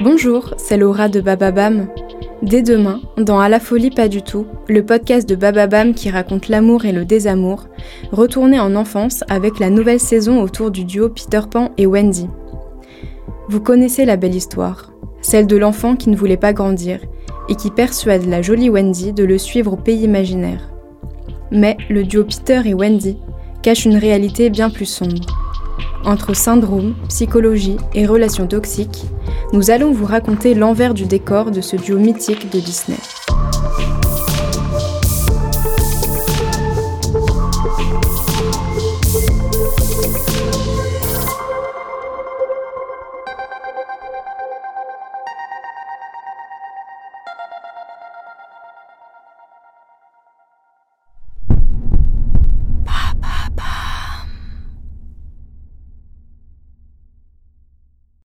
Bonjour, c'est Laura de Bababam. Dès demain, dans À la folie pas du tout, le podcast de Bababam qui raconte l'amour et le désamour, retournez en enfance avec la nouvelle saison autour du duo Peter Pan et Wendy. Vous connaissez la belle histoire, celle de l'enfant qui ne voulait pas grandir et qui persuade la jolie Wendy de le suivre au pays imaginaire. Mais le duo Peter et Wendy cache une réalité bien plus sombre. Entre syndrome, psychologie et relations toxiques, nous allons vous raconter l'envers du décor de ce duo mythique de Disney.